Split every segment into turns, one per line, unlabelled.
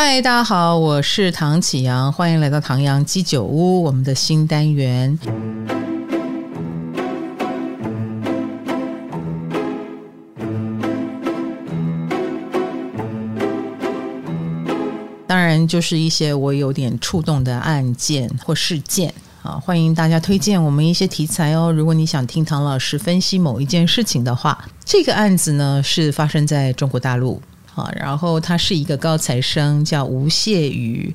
嗨，大家好，我是唐启阳，欢迎来到唐阳鸡酒屋，我们的新单元。当然，就是一些我有点触动的案件或事件啊，欢迎大家推荐我们一些题材哦。如果你想听唐老师分析某一件事情的话，这个案子呢是发生在中国大陆。啊，然后他是一个高材生，叫吴谢宇。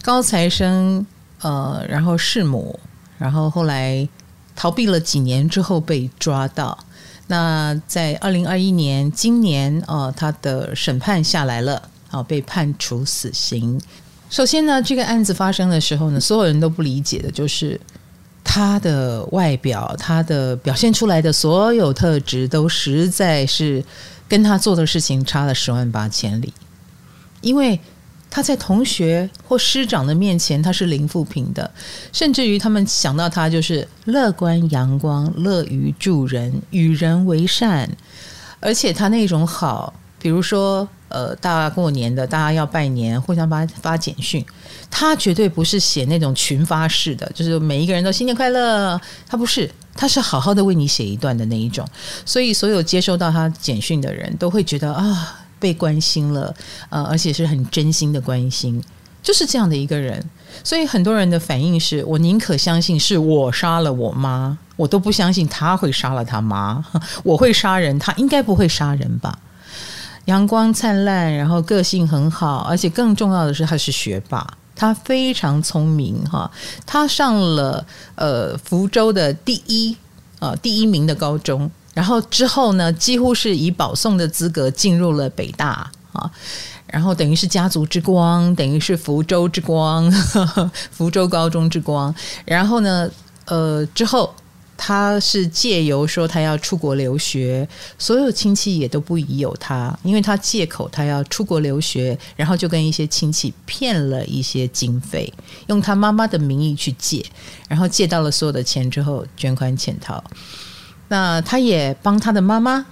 高材生，呃，然后弑母，然后后来逃避了几年之后被抓到。那在二零二一年，今年啊、呃，他的审判下来了，啊，被判处死刑。首先呢，这个案子发生的时候呢，所有人都不理解的就是他的外表，他的表现出来的所有特质都实在是。跟他做的事情差了十万八千里，因为他在同学或师长的面前他是零负评的，甚至于他们想到他就是乐观阳光、乐于助人、与人为善，而且他那种好，比如说呃，大过年的大家要拜年，互相发发简讯，他绝对不是写那种群发式的，就是每一个人都新年快乐，他不是。他是好好的为你写一段的那一种，所以所有接收到他简讯的人都会觉得啊，被关心了，呃，而且是很真心的关心，就是这样的一个人。所以很多人的反应是，我宁可相信是我杀了我妈，我都不相信他会杀了他妈。我会杀人，他应该不会杀人吧？阳光灿烂，然后个性很好，而且更重要的是他是学霸。他非常聪明哈，他上了呃福州的第一啊第一名的高中，然后之后呢，几乎是以保送的资格进入了北大啊，然后等于是家族之光，等于是福州之光，呵 呵福州高中之光，然后呢，呃之后。他是借由说他要出国留学，所有亲戚也都不疑有他，因为他借口他要出国留学，然后就跟一些亲戚骗了一些经费，用他妈妈的名义去借，然后借到了所有的钱之后卷款潜逃。那他也帮他的妈妈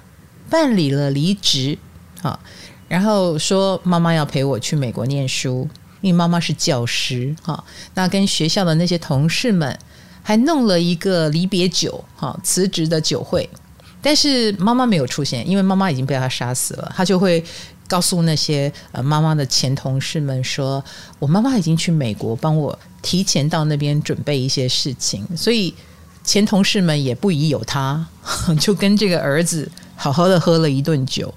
办理了离职，好，然后说妈妈要陪我去美国念书，因为妈妈是教师，好，那跟学校的那些同事们。还弄了一个离别酒，哈，辞职的酒会，但是妈妈没有出现，因为妈妈已经被他杀死了。他就会告诉那些呃妈妈的前同事们说：“我妈妈已经去美国，帮我提前到那边准备一些事情。”所以前同事们也不疑有他，就跟这个儿子好好的喝了一顿酒。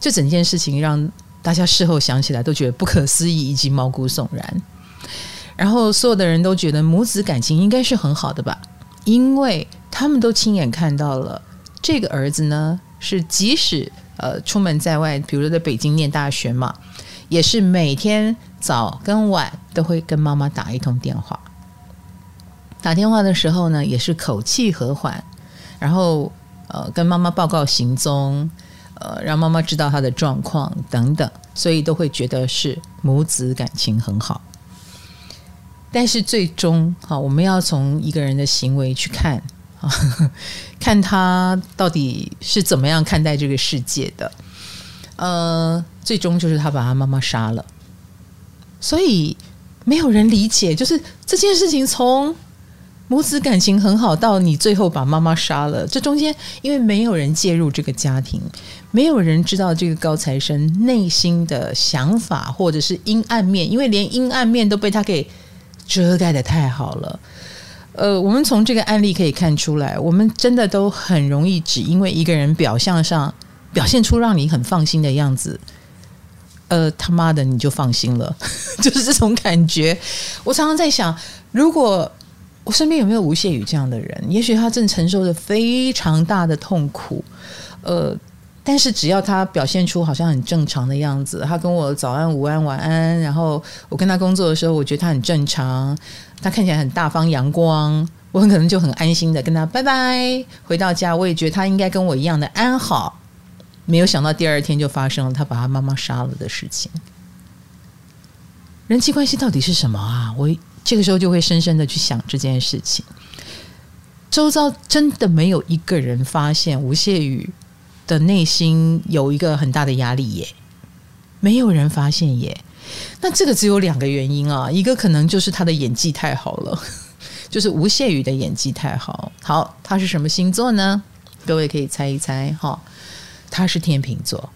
这整件事情让大家事后想起来都觉得不可思议以及毛骨悚然。然后所有的人都觉得母子感情应该是很好的吧，因为他们都亲眼看到了这个儿子呢，是即使呃出门在外，比如说在北京念大学嘛，也是每天早跟晚都会跟妈妈打一通电话。打电话的时候呢，也是口气和缓，然后呃跟妈妈报告行踪，呃让妈妈知道他的状况等等，所以都会觉得是母子感情很好。但是最终，哈，我们要从一个人的行为去看，啊，看他到底是怎么样看待这个世界的。呃，最终就是他把他妈妈杀了，所以没有人理解，就是这件事情从母子感情很好到你最后把妈妈杀了，这中间因为没有人介入这个家庭，没有人知道这个高材生内心的想法或者是阴暗面，因为连阴暗面都被他给。遮盖得太好了，呃，我们从这个案例可以看出来，我们真的都很容易只因为一个人表象上表现出让你很放心的样子，呃，他妈的你就放心了，就是这种感觉。我常常在想，如果我身边有没有吴谢宇这样的人，也许他正承受着非常大的痛苦，呃。但是只要他表现出好像很正常的样子，他跟我早安、午安、晚安，然后我跟他工作的时候，我觉得他很正常，他看起来很大方、阳光，我很可能就很安心的跟他拜拜。回到家，我也觉得他应该跟我一样的安好。没有想到第二天就发生了他把他妈妈杀了的事情。人际关系到底是什么啊？我这个时候就会深深的去想这件事情。周遭真的没有一个人发现吴谢宇的内心有一个很大的压力耶，没有人发现耶。那这个只有两个原因啊，一个可能就是他的演技太好了，就是吴谢宇的演技太好。好，他是什么星座呢？各位可以猜一猜哈，他是天秤座。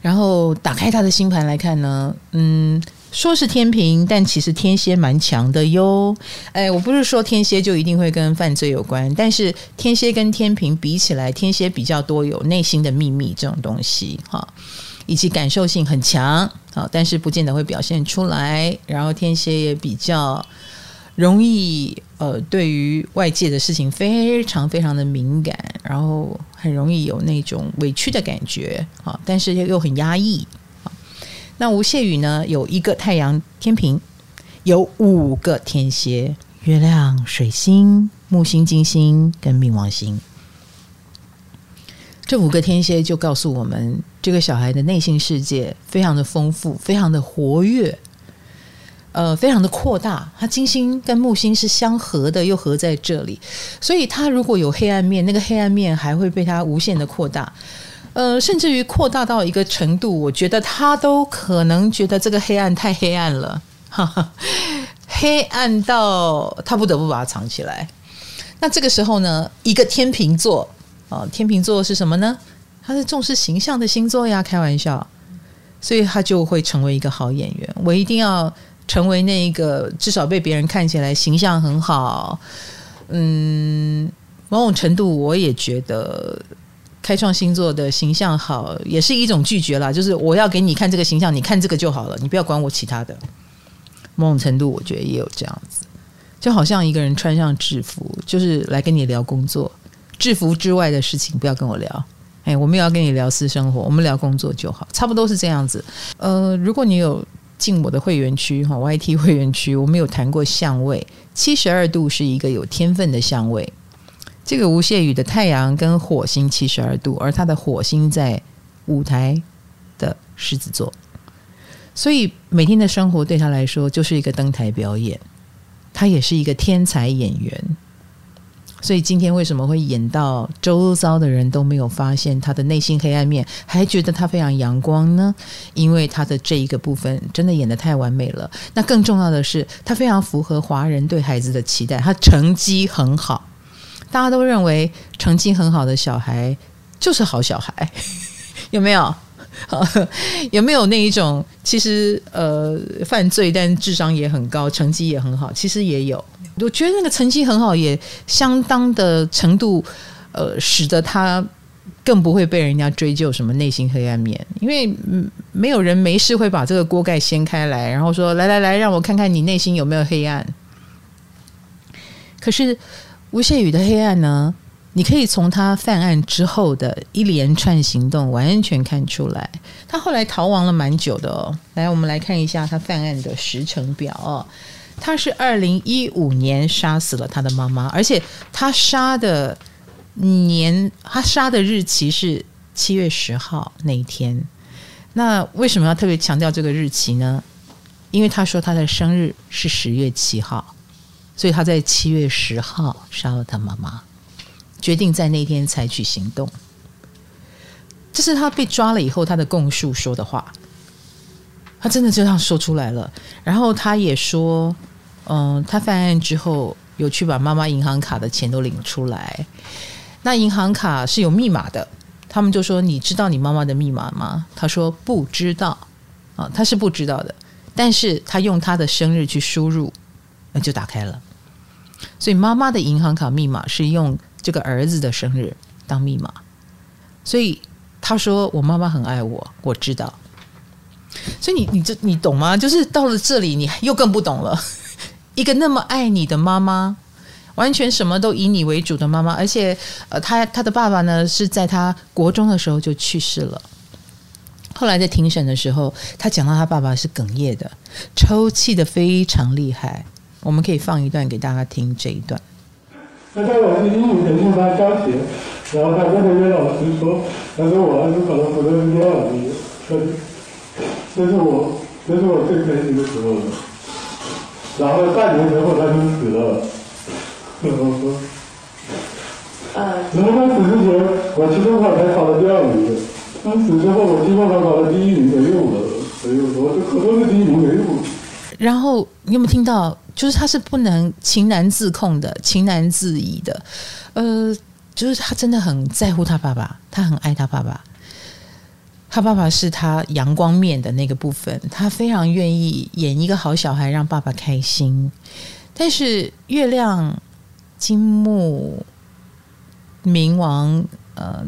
然后打开他的星盘来看呢，嗯，说是天秤，但其实天蝎蛮强的哟。哎，我不是说天蝎就一定会跟犯罪有关，但是天蝎跟天秤比起来，天蝎比较多有内心的秘密这种东西哈，以及感受性很强啊，但是不见得会表现出来。然后天蝎也比较。容易呃，对于外界的事情非常非常的敏感，然后很容易有那种委屈的感觉啊，但是又很压抑。那吴谢宇呢，有一个太阳天平，有五个天蝎，月亮、水星、木星、金星跟冥王星，这五个天蝎就告诉我们，这个小孩的内心世界非常的丰富，非常的活跃。呃，非常的扩大，他金星跟木星是相合的，又合在这里，所以他如果有黑暗面，那个黑暗面还会被他无限的扩大，呃，甚至于扩大到一个程度，我觉得他都可能觉得这个黑暗太黑暗了，哈哈，黑暗到他不得不把它藏起来。那这个时候呢，一个天秤座啊，天秤座是什么呢？他是重视形象的星座呀，开玩笑，所以他就会成为一个好演员。我一定要。成为那一个至少被别人看起来形象很好，嗯，某种程度我也觉得开创星座的形象好也是一种拒绝啦，就是我要给你看这个形象，你看这个就好了，你不要管我其他的。某种程度我觉得也有这样子，就好像一个人穿上制服，就是来跟你聊工作，制服之外的事情不要跟我聊。哎，我们也要跟你聊私生活，我们聊工作就好，差不多是这样子。呃，如果你有。进我的会员区哈，YT 会员区，我们有谈过相位，七十二度是一个有天分的相位。这个吴谢宇的太阳跟火星七十二度，而他的火星在舞台的狮子座，所以每天的生活对他来说就是一个登台表演，他也是一个天才演员。所以今天为什么会演到周遭的人都没有发现他的内心黑暗面，还觉得他非常阳光呢？因为他的这一个部分真的演得太完美了。那更重要的是，他非常符合华人对孩子的期待。他成绩很好，大家都认为成绩很好的小孩就是好小孩，有没有？有没有那一种其实呃犯罪但智商也很高，成绩也很好？其实也有。我觉得那个成绩很好，也相当的程度，呃，使得他更不会被人家追究什么内心黑暗面，因为，没有人没事会把这个锅盖掀开来，然后说来来来，让我看看你内心有没有黑暗。可是吴谢宇的黑暗呢？你可以从他犯案之后的一连串行动完全看出来，他后来逃亡了蛮久的哦。来，我们来看一下他犯案的时程表哦。他是二零一五年杀死了他的妈妈，而且他杀的年，他杀的日期是七月十号那一天。那为什么要特别强调这个日期呢？因为他说他的生日是十月七号，所以他在七月十号杀了他妈妈，决定在那天采取行动。这是他被抓了以后他的供述说的话。他真的就这样说出来了，然后他也说，嗯，他犯案之后有去把妈妈银行卡的钱都领出来，那银行卡是有密码的，他们就说，你知道你妈妈的密码吗？他说不知道，啊，他是不知道的，但是他用他的生日去输入，那就打开了，所以妈妈的银行卡密码是用这个儿子的生日当密码，所以他说我妈妈很爱我，我知道。所以你你这你懂吗？就是到了这里，你又更不懂了。一个那么爱你的妈妈，完全什么都以你为主的妈妈，而且呃，他他的爸爸呢是在他国中的时候就去世了。后来在庭审的时候，他讲到他爸爸是哽咽的，抽泣的非常厉害。我们可以放一段给大家听这一段。
那在我是一五年入班教学，然后他跟那个老师说，他说我儿子可能不能第二名这是我，这是我最开心的时候了。然后半年之后他就死了。然后说，呃，临开始之前，我期中考才考了第二名。当时之后，我期末考考了第一名没用了，没有，我这可都是第一名没用。
然后你有没有听到？就是他是不能情难自控的，情难自已的。呃，就是他真的很在乎他爸爸，他很爱他爸爸。他爸爸是他阳光面的那个部分，他非常愿意演一个好小孩，让爸爸开心。但是月亮、金木、冥王，呃，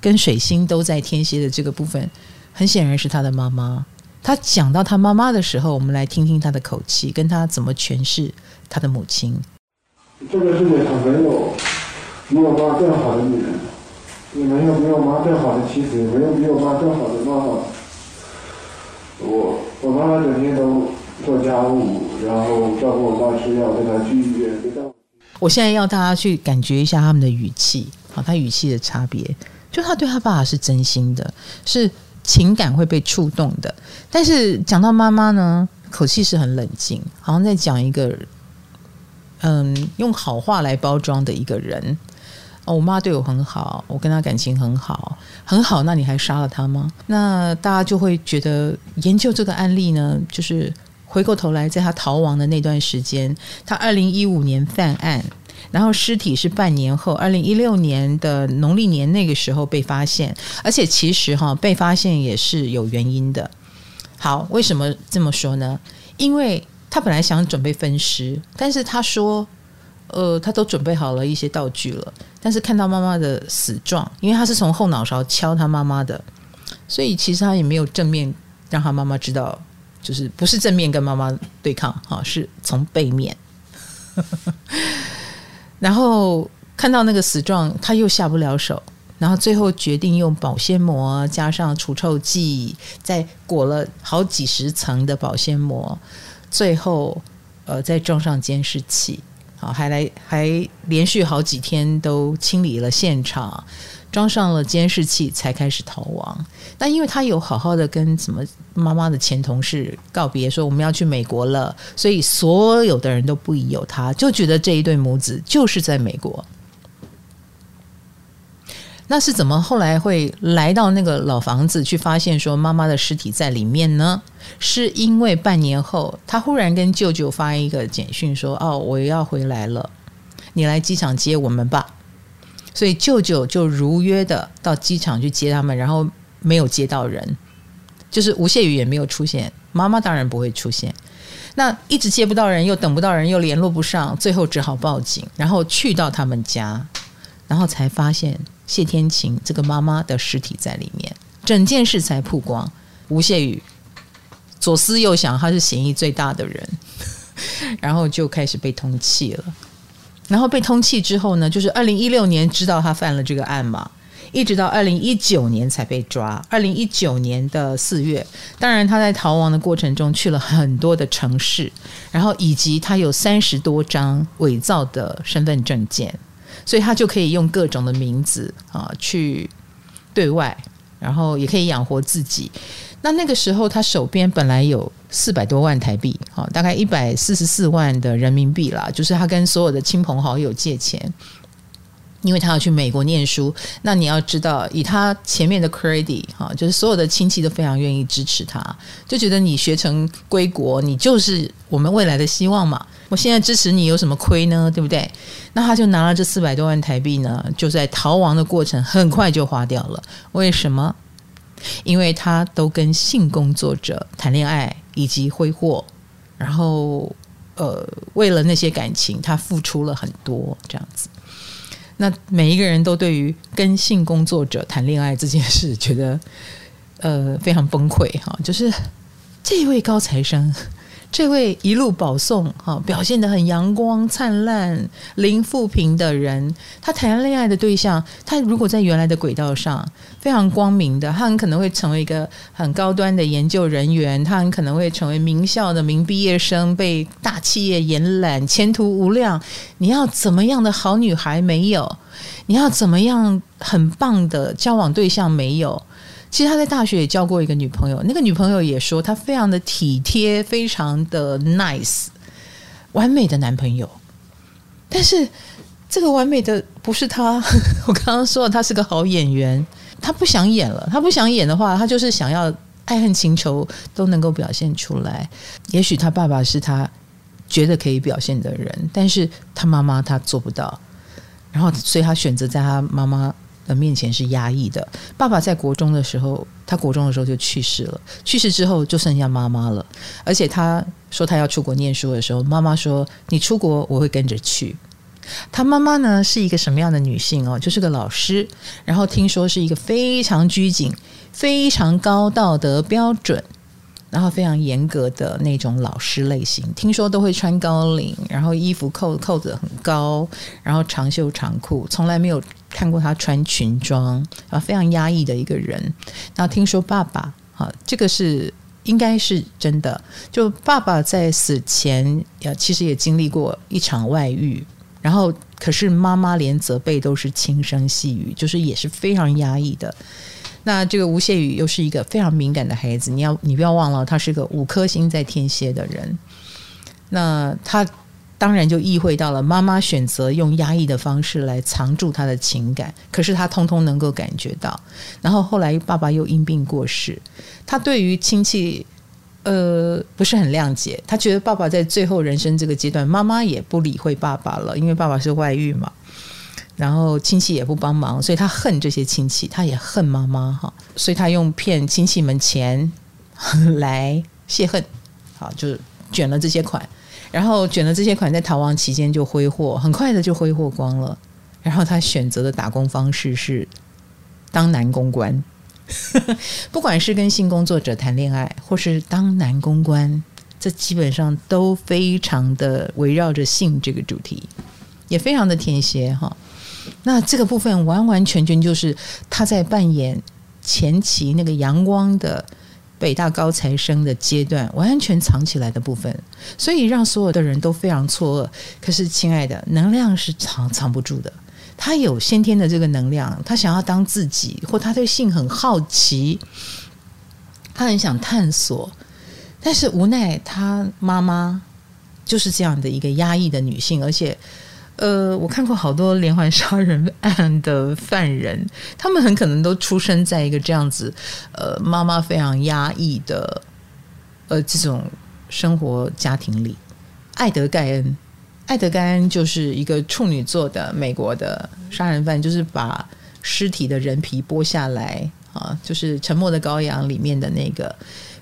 跟水星都在天蝎的这个部分，很显然是他的妈妈。他讲到他妈妈的时候，我们来听听他的口气，跟他怎么诠释他的母亲。
这个世界上没有比我妈更好的女人，也没有比我妈更好的妻子，也没有比我妈更好的妈妈。我我妈妈整天都做家务，然后照顾我爸吃药，带她去医院。
我现在要大家去感觉一下他们的语气，好，他语气的差别，就他对他爸爸是真心的，是。情感会被触动的，但是讲到妈妈呢，口气是很冷静，好像在讲一个，嗯，用好话来包装的一个人。哦，我妈对我很好，我跟她感情很好，很好。那你还杀了她吗？那大家就会觉得研究这个案例呢，就是回过头来，在他逃亡的那段时间，他二零一五年犯案。然后尸体是半年后，二零一六年的农历年那个时候被发现，而且其实哈被发现也是有原因的。好，为什么这么说呢？因为他本来想准备分尸，但是他说，呃，他都准备好了一些道具了，但是看到妈妈的死状，因为他是从后脑勺敲他妈妈的，所以其实他也没有正面让他妈妈知道，就是不是正面跟妈妈对抗，哈，是从背面。然后看到那个死状，他又下不了手，然后最后决定用保鲜膜加上除臭剂，再裹了好几十层的保鲜膜，最后呃再装上监视器，啊，还来还连续好几天都清理了现场。装上了监视器才开始逃亡，但因为他有好好的跟什么妈妈的前同事告别，说我们要去美国了，所以所有的人都不疑有他，就觉得这一对母子就是在美国。那是怎么后来会来到那个老房子去发现说妈妈的尸体在里面呢？是因为半年后他忽然跟舅舅发一个简讯说：“哦，我要回来了，你来机场接我们吧。”所以舅舅就如约的到机场去接他们，然后没有接到人，就是吴谢宇也没有出现，妈妈当然不会出现。那一直接不到人，又等不到人，又联络不上，最后只好报警，然后去到他们家，然后才发现谢天琴这个妈妈的尸体在里面，整件事才曝光。吴谢宇左思右想，他是嫌疑最大的人，然后就开始被通缉了。然后被通缉之后呢，就是二零一六年知道他犯了这个案嘛，一直到二零一九年才被抓。二零一九年的四月，当然他在逃亡的过程中去了很多的城市，然后以及他有三十多张伪造的身份证件，所以他就可以用各种的名字啊去对外，然后也可以养活自己。那那个时候，他手边本来有四百多万台币，啊，大概一百四十四万的人民币啦。就是他跟所有的亲朋好友借钱，因为他要去美国念书。那你要知道，以他前面的 credit，哈，就是所有的亲戚都非常愿意支持他，就觉得你学成归国，你就是我们未来的希望嘛。我现在支持你，有什么亏呢？对不对？那他就拿了这四百多万台币呢，就在逃亡的过程很快就花掉了。为什么？因为他都跟性工作者谈恋爱以及挥霍，然后呃，为了那些感情，他付出了很多这样子。那每一个人都对于跟性工作者谈恋爱这件事觉得呃非常崩溃哈，就是这位高材生。这位一路保送哈，表现得很阳光灿烂、零负评的人，他谈恋爱的对象，他如果在原来的轨道上非常光明的，他很可能会成为一个很高端的研究人员，他很可能会成为名校的名毕业生，被大企业延揽，前途无量。你要怎么样的好女孩没有？你要怎么样很棒的交往对象没有？其实他在大学也交过一个女朋友，那个女朋友也说他非常的体贴，非常的 nice，完美的男朋友。但是这个完美的不是他，我刚刚说了他是个好演员，他不想演了。他不想演的话，他就是想要爱恨情仇都能够表现出来。也许他爸爸是他觉得可以表现的人，但是他妈妈他做不到。然后，所以他选择在他妈妈的面前是压抑的。爸爸在国中的时候，他国中的时候就去世了。去世之后，就剩下妈妈了。而且他说他要出国念书的时候，妈妈说：“你出国，我会跟着去。”他妈妈呢是一个什么样的女性哦？就是个老师，然后听说是一个非常拘谨、非常高道德标准。然后非常严格的那种老师类型，听说都会穿高领，然后衣服扣扣子很高，然后长袖长裤，从来没有看过他穿裙装，啊，非常压抑的一个人。那听说爸爸，啊，这个是应该是真的，就爸爸在死前，呀，其实也经历过一场外遇，然后可是妈妈连责备都是轻声细语，就是也是非常压抑的。那这个吴谢宇又是一个非常敏感的孩子，你要你不要忘了，他是个五颗星在天蝎的人。那他当然就意会到了妈妈选择用压抑的方式来藏住他的情感，可是他通通能够感觉到。然后后来爸爸又因病过世，他对于亲戚呃不是很谅解，他觉得爸爸在最后人生这个阶段，妈妈也不理会爸爸了，因为爸爸是外遇嘛。然后亲戚也不帮忙，所以他恨这些亲戚，他也恨妈妈哈，所以他用骗亲戚们钱来泄恨，好，就卷了这些款，然后卷了这些款，在逃亡期间就挥霍，很快的就挥霍光了。然后他选择的打工方式是当男公关，不管是跟性工作者谈恋爱，或是当男公关，这基本上都非常的围绕着性这个主题，也非常的天蝎哈。那这个部分完完全全就是他在扮演前期那个阳光的北大高材生的阶段，完全藏起来的部分，所以让所有的人都非常错愕。可是，亲爱的，能量是藏藏不住的。他有先天的这个能量，他想要当自己，或他对性很好奇，他很想探索，但是无奈他妈妈就是这样的一个压抑的女性，而且。呃，我看过好多连环杀人案的犯人，他们很可能都出生在一个这样子，呃，妈妈非常压抑的，呃，这种生活家庭里。艾德盖恩，艾德盖恩就是一个处女座的美国的杀人犯，就是把尸体的人皮剥下来啊，就是《沉默的羔羊》里面的那个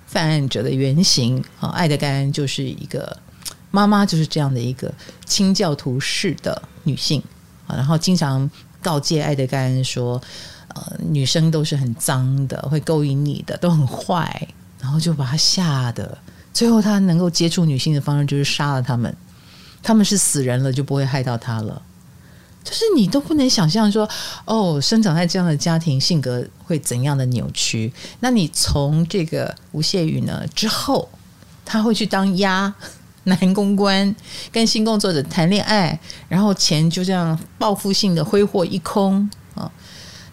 犯案者的原型啊。艾德盖恩就是一个。妈妈就是这样的一个清教徒式的女性啊，然后经常告诫爱德盖恩说：“呃，女生都是很脏的，会勾引你的，都很坏。”然后就把他吓得，最后他能够接触女性的方式就是杀了他们。他们是死人了，就不会害到他了。就是你都不能想象说，哦，生长在这样的家庭，性格会怎样的扭曲？那你从这个吴谢宇呢之后，他会去当鸭。男公关跟性工作者谈恋爱，然后钱就这样报复性的挥霍一空啊，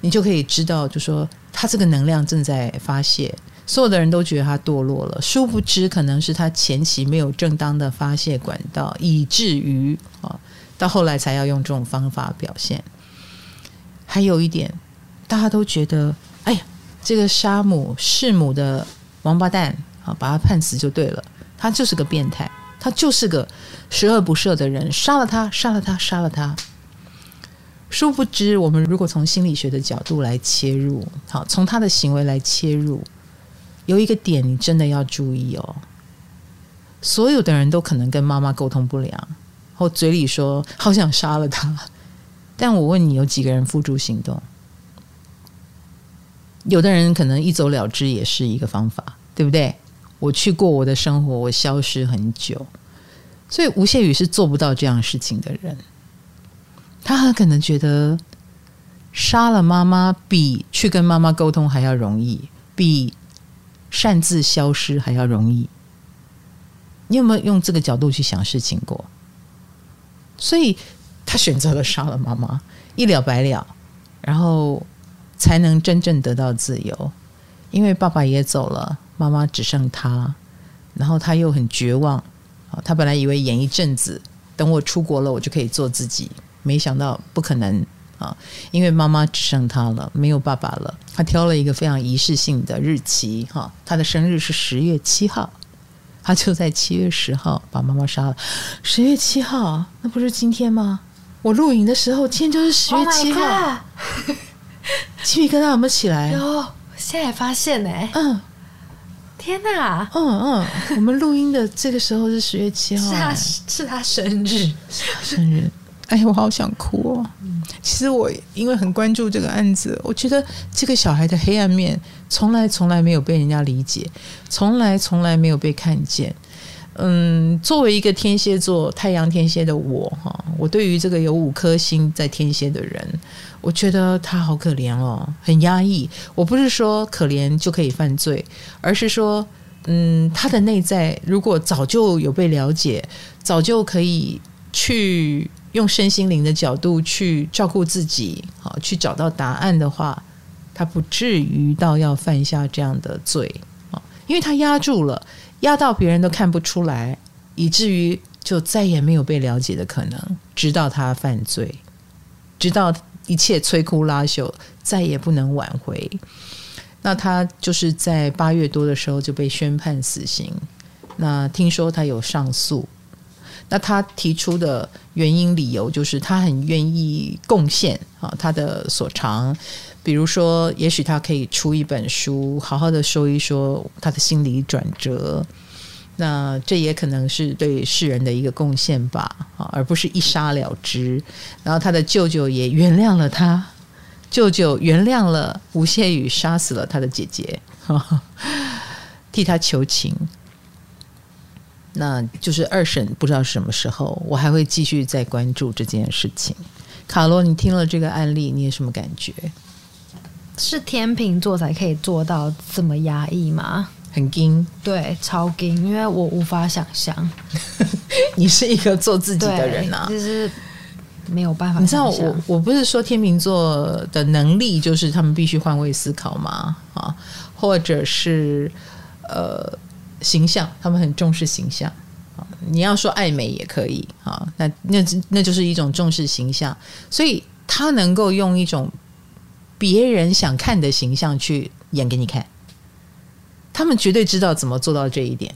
你就可以知道，就说他这个能量正在发泄，所有的人都觉得他堕落了，殊不知可能是他前期没有正当的发泄管道，以至于啊，到后来才要用这种方法表现。还有一点，大家都觉得，哎呀，这个杀母弑母的王八蛋啊，把他判死就对了，他就是个变态。他就是个十恶不赦的人，杀了他，杀了他，杀了他。殊不知，我们如果从心理学的角度来切入，好，从他的行为来切入，有一个点你真的要注意哦。所有的人都可能跟妈妈沟通不良，或嘴里说好想杀了他，但我问你，有几个人付诸行动？有的人可能一走了之，也是一个方法，对不对？我去过我的生活，我消失很久，所以吴谢宇是做不到这样事情的人。他很可能觉得杀了妈妈比去跟妈妈沟通还要容易，比擅自消失还要容易。你有没有用这个角度去想事情过？所以他选择了杀了妈妈，一了百了，然后才能真正得到自由，因为爸爸也走了。妈妈只剩他，然后他又很绝望啊！他本来以为演一阵子，等我出国了，我就可以做自己，没想到不可能啊，因为妈妈只剩他了，没有爸爸了。他挑了一个非常仪式性的日期，哈，他的生日是十月七号，他就在七月十号把妈妈杀了。十月七号，那不是今天吗？我录影的时候，今天就是十月七号。鸡皮疙瘩有没有起来？
有，现在发现呢、欸。
嗯，
天哪，
嗯嗯，我们录音的这个时候是十月七号，
是他是他生日，
是他生日。哎，我好想哭哦。其实我因为很关注这个案子，我觉得这个小孩的黑暗面从来从来没有被人家理解，从来从来没有被看见。嗯，作为一个天蝎座太阳天蝎的我哈，我对于这个有五颗星在天蝎的人，我觉得他好可怜哦，很压抑。我不是说可怜就可以犯罪，而是说，嗯，他的内在如果早就有被了解，早就可以去用身心灵的角度去照顾自己，好去找到答案的话，他不至于到要犯下这样的罪啊，因为他压住了。压到别人都看不出来，以至于就再也没有被了解的可能，直到他犯罪，直到一切摧枯拉朽，再也不能挽回。那他就是在八月多的时候就被宣判死刑。那听说他有上诉，那他提出的原因理由就是他很愿意贡献啊他的所长。比如说，也许他可以出一本书，好好的说一说他的心理转折。那这也可能是对世人的一个贡献吧，啊，而不是一杀了之。然后他的舅舅也原谅了他，舅舅原谅了吴谢宇杀死了他的姐姐，替他求情。那就是二审不知道什么时候，我还会继续再关注这件事情。卡罗，你听了这个案例，你有什么感觉？
是天秤座才可以做到这么压抑吗？
很惊，
对，超惊，因为我无法想象。
你是一个做自己的人啊，
就是没有办法。
你知道我，我不是说天秤座的能力就是他们必须换位思考吗？啊，或者是呃形象，他们很重视形象啊。你要说爱美也可以啊，那那那就是一种重视形象，所以他能够用一种。别人想看的形象去演给你看，他们绝对知道怎么做到这一点，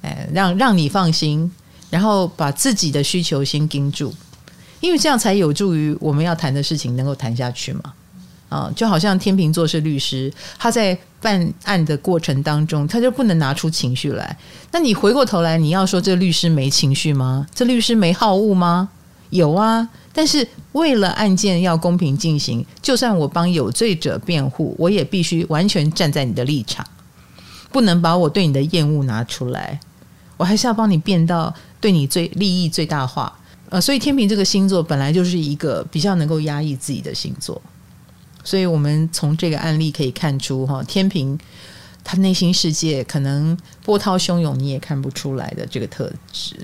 哎，让让你放心，然后把自己的需求先盯住，因为这样才有助于我们要谈的事情能够谈下去嘛。啊，就好像天秤座是律师，他在办案的过程当中，他就不能拿出情绪来。那你回过头来，你要说这律师没情绪吗？这律师没好恶吗？有啊。但是为了案件要公平进行，就算我帮有罪者辩护，我也必须完全站在你的立场，不能把我对你的厌恶拿出来。我还是要帮你变到对你最利益最大化。呃，所以天秤这个星座本来就是一个比较能够压抑自己的星座，所以我们从这个案例可以看出，哈，天秤他内心世界可能波涛汹涌，你也看不出来的这个特质。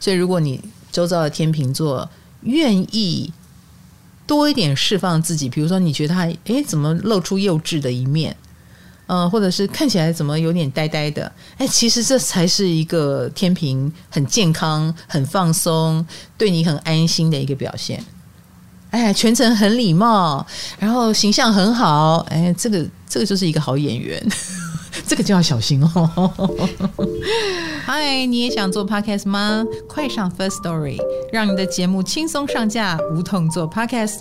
所以如果你周遭的天秤座，愿意多一点释放自己，比如说你觉得他诶怎么露出幼稚的一面，呃，或者是看起来怎么有点呆呆的，哎，其实这才是一个天平很健康、很放松、对你很安心的一个表现。哎，全程很礼貌，然后形象很好，哎，这个这个就是一个好演员。这个就要小心哦。嗨，你也想做 podcast 吗？快上 First Story，让你的节目轻松上架，无痛做 podcast。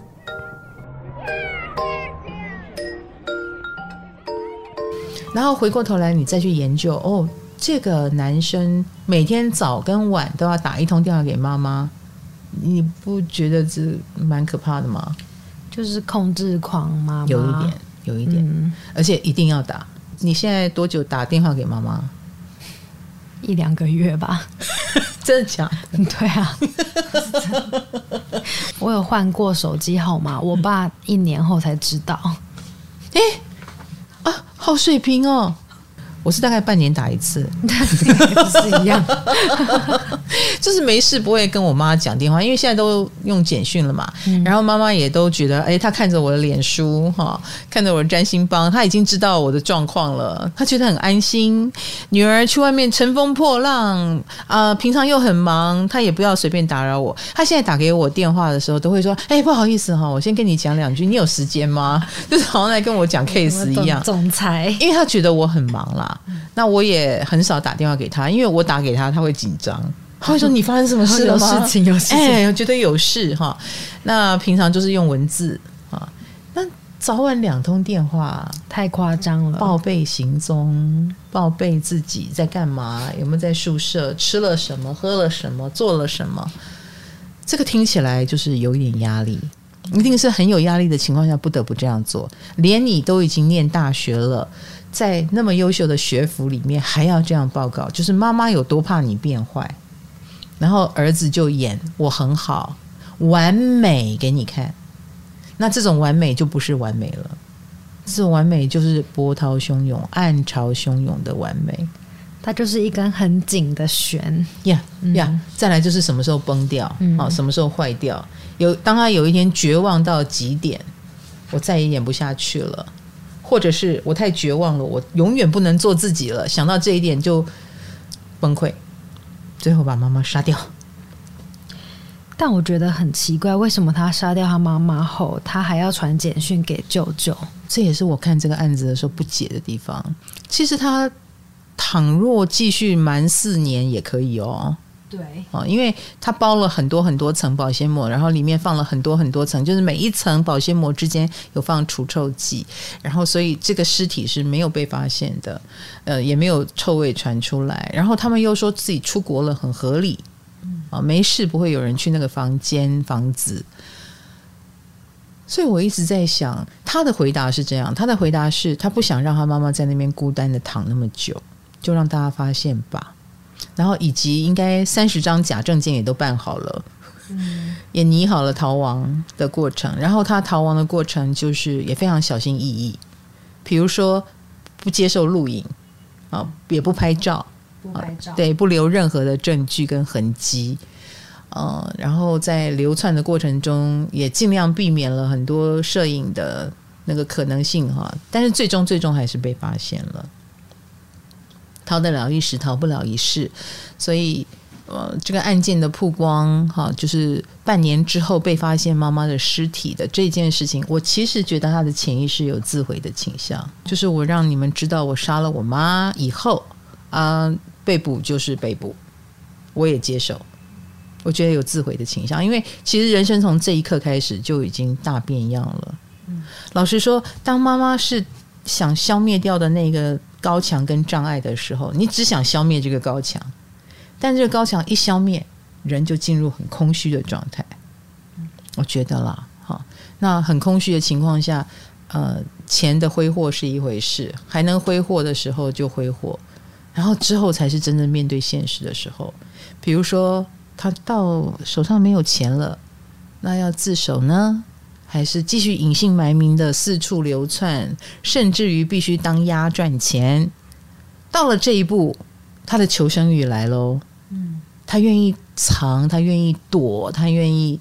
然后回过头来，你再去研究哦，这个男生每天早跟晚都要打一通电话给妈妈，你不觉得这蛮可怕的吗？
就是控制狂妈妈，
有一点，有一点，嗯、而且一定要打。你现在多久打电话给妈妈？
一两个月吧。
真的假的？
对啊。我有换过手机号码，我爸一年后才知道。
好水平哦！我是大概半年打一次，
不是一样，
就是没事不会跟我妈讲电话，因为现在都用简讯了嘛。
嗯、
然后妈妈也都觉得，哎，她看着我的脸书哈，看着我的占星帮，她已经知道我的状况了，她觉得很安心。女儿去外面乘风破浪啊、呃，平常又很忙，她也不要随便打扰我。她现在打给我电话的时候，都会说，哎，不好意思哈，我先跟你讲两句，你有时间吗？就是好像在跟我讲 case 一样，
总裁，
因为她觉得我很忙啦。那我也很少打电话给她，因为我打给她，她会紧张，他会说，你发生什么事了吗？
有事情，有事情，
哎，我觉得有事哈。那平常就是用文字啊，那早晚两通电话
太夸张了，
报备行踪，报备自己在干嘛，有没有在宿舍吃了什么，喝了什么，做了什么，这个听起来就是有一点压力，一定是很有压力的情况下不得不这样做，连你都已经念大学了。在那么优秀的学府里面，还要这样报告，就是妈妈有多怕你变坏，然后儿子就演我很好，完美给你看。那这种完美就不是完美了，这种完美就是波涛汹涌、暗潮汹涌的完美。
它就是一根很紧的弦
呀呀。Yeah, yeah, 再来就是什么时候崩掉，啊、嗯，什么时候坏掉？有当他有一天绝望到极点，我再也演不下去了。或者是我太绝望了，我永远不能做自己了。想到这一点就崩溃，最后把妈妈杀掉。
但我觉得很奇怪，为什么他杀掉他妈妈后，他还要传简讯给舅舅？
这也是我看这个案子的时候不解的地方。其实他倘若继续瞒四年也可以哦。
对，
哦，因为它包了很多很多层保鲜膜，然后里面放了很多很多层，就是每一层保鲜膜之间有放除臭剂，然后所以这个尸体是没有被发现的，呃，也没有臭味传出来。然后他们又说自己出国了，很合理，啊，没事，不会有人去那个房间房子。所以我一直在想，他的回答是这样，他的回答是他不想让他妈妈在那边孤单的躺那么久，就让大家发现吧。然后以及应该三十张假证件也都办好了，嗯，也拟好了逃亡的过程。然后他逃亡的过程就是也非常小心翼翼，比如说不接受录影啊，也不拍照，
不拍照，
对，不留任何的证据跟痕迹。嗯，然后在流窜的过程中也尽量避免了很多摄影的那个可能性哈，但是最终最终还是被发现了。逃得了一时，逃不了一世，所以，呃，这个案件的曝光，哈，就是半年之后被发现妈妈的尸体的这件事情，我其实觉得他的潜意识有自毁的倾向，就是我让你们知道我杀了我妈以后，啊、被捕就是被捕，我也接受，我觉得有自毁的倾向，因为其实人生从这一刻开始就已经大变样了。嗯，老实说，当妈妈是想消灭掉的那个。高墙跟障碍的时候，你只想消灭这个高墙，但这个高墙一消灭，人就进入很空虚的状态。我觉得啦，哈，那很空虚的情况下，呃，钱的挥霍是一回事，还能挥霍的时候就挥霍，然后之后才是真正面对现实的时候。比如说，他到手上没有钱了，那要自首呢？还是继续隐姓埋名的四处流窜，甚至于必须当鸭赚钱。到了这一步，他的求生欲来喽。嗯，他愿意藏，他愿意躲，他愿意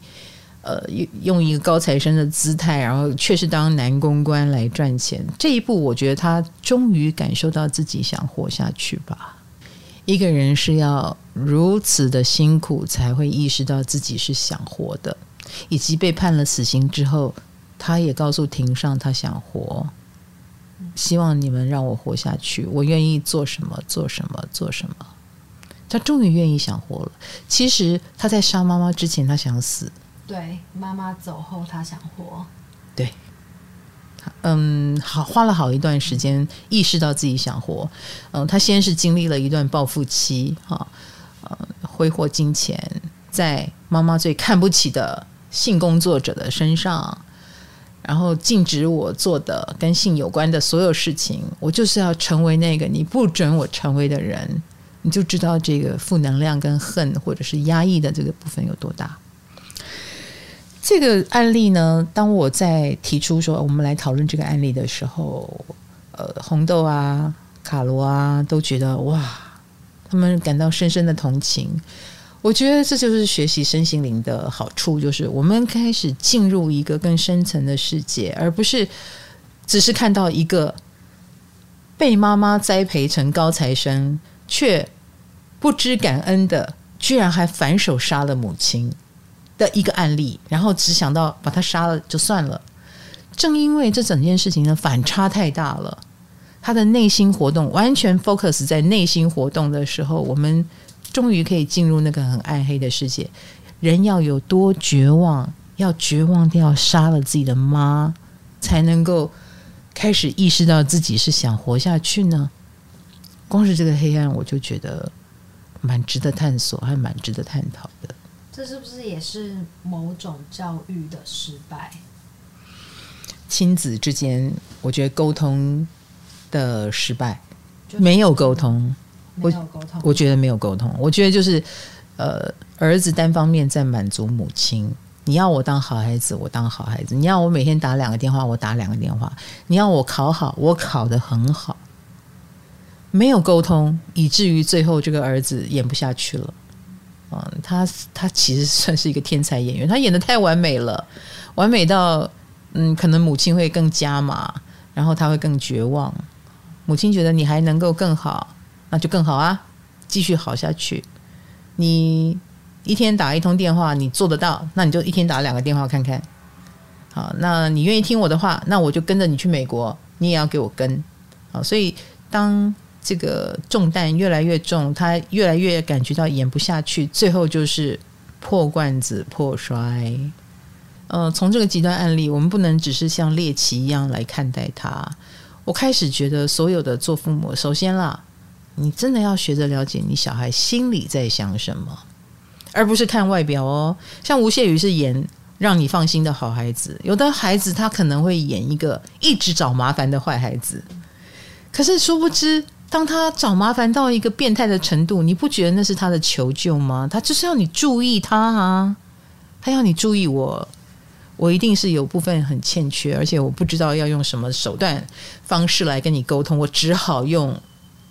呃用一个高材生的姿态，然后却是当男公关来赚钱。这一步，我觉得他终于感受到自己想活下去吧。一个人是要如此的辛苦，才会意识到自己是想活的。以及被判了死刑之后，他也告诉庭上他想活，希望你们让我活下去，我愿意做什么做什么做什么。他终于愿意想活了。其实他在杀妈妈之前，他想死。
对，妈妈走后，他想活。
对，嗯，好，花了好一段时间意识到自己想活。嗯，他先是经历了一段暴富期，哈，呃，挥霍金钱，在妈妈最看不起的。性工作者的身上，然后禁止我做的跟性有关的所有事情，我就是要成为那个你不准我成为的人，你就知道这个负能量跟恨或者是压抑的这个部分有多大。这个案例呢，当我在提出说我们来讨论这个案例的时候，呃，红豆啊，卡罗啊，都觉得哇，他们感到深深的同情。我觉得这就是学习身心灵的好处，就是我们开始进入一个更深层的世界，而不是只是看到一个被妈妈栽培成高材生，却不知感恩的，居然还反手杀了母亲的一个案例，然后只想到把他杀了就算了。正因为这整件事情的反差太大了，他的内心活动完全 focus 在内心活动的时候，我们。终于可以进入那个很暗黑的世界。人要有多绝望？要绝望掉杀了自己的妈，才能够开始意识到自己是想活下去呢？光是这个黑暗，我就觉得蛮值得探索，还蛮值得探讨的。
这是不是也是某种教育的失败？
亲子之间，我觉得沟通的失败，没有沟通。我，我觉得没有沟通。我觉得就是，呃，儿子单方面在满足母亲。你要我当好孩子，我当好孩子；你要我每天打两个电话，我打两个电话；你要我考好，我考得很好。没有沟通，以至于最后这个儿子演不下去了。嗯，他他其实算是一个天才演员，他演的太完美了，完美到嗯，可能母亲会更加码，然后他会更绝望。母亲觉得你还能够更好。那就更好啊，继续好下去。你一天打一通电话，你做得到，那你就一天打两个电话看看。好，那你愿意听我的话，那我就跟着你去美国，你也要给我跟。好，所以当这个重担越来越重，他越来越感觉到演不下去，最后就是破罐子破摔。呃，从这个极端案例，我们不能只是像猎奇一样来看待他。我开始觉得，所有的做父母，首先啦。你真的要学着了解你小孩心里在想什么，而不是看外表哦。像吴谢宇是演让你放心的好孩子，有的孩子他可能会演一个一直找麻烦的坏孩子。可是殊不知，当他找麻烦到一个变态的程度，你不觉得那是他的求救吗？他就是要你注意他啊，他要你注意我，我一定是有部分很欠缺，而且我不知道要用什么手段方式来跟你沟通，我只好用。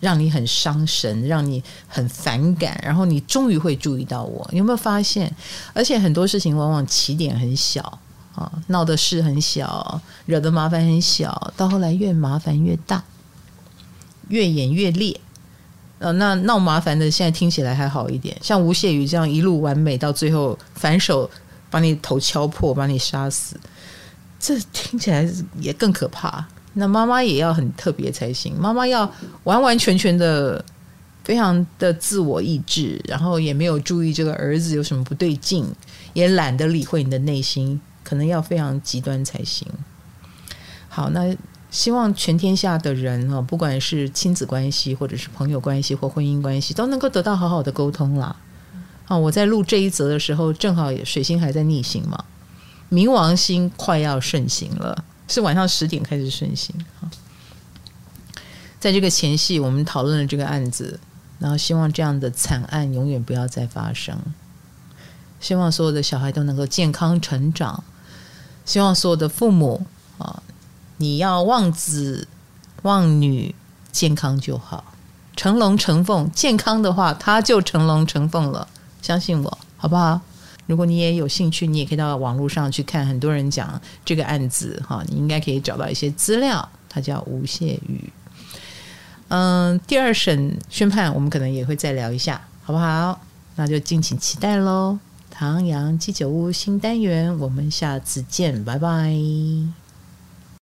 让你很伤神，让你很反感，然后你终于会注意到我。有没有发现？而且很多事情往往起点很小啊，闹的事很小，惹的麻烦很小，到后来越麻烦越大，越演越烈。呃，那闹麻烦的现在听起来还好一点，像吴谢宇这样一路完美，到最后反手把你头敲破，把你杀死，这听起来也更可怕。那妈妈也要很特别才行，妈妈要完完全全的、非常的自我意志，然后也没有注意这个儿子有什么不对劲，也懒得理会你的内心，可能要非常极端才行。好，那希望全天下的人哦，不管是亲子关系，或者是朋友关系，或婚姻关系，都能够得到好好的沟通啦。啊，我在录这一则的时候，正好水星还在逆行嘛，冥王星快要顺行了。是晚上十点开始顺行啊，在这个前夕，我们讨论了这个案子，然后希望这样的惨案永远不要再发生。希望所有的小孩都能够健康成长，希望所有的父母啊，你要望子望女健康就好，成龙成凤，健康的话他就成龙成凤了，相信我，好不好？如果你也有兴趣，你也可以到网络上去看，很多人讲这个案子哈，你应该可以找到一些资料。他叫吴谢宇，嗯，第二审宣判，我们可能也会再聊一下，好不好？那就敬请期待喽。唐阳鸡酒屋新单元，我们下次见，拜拜。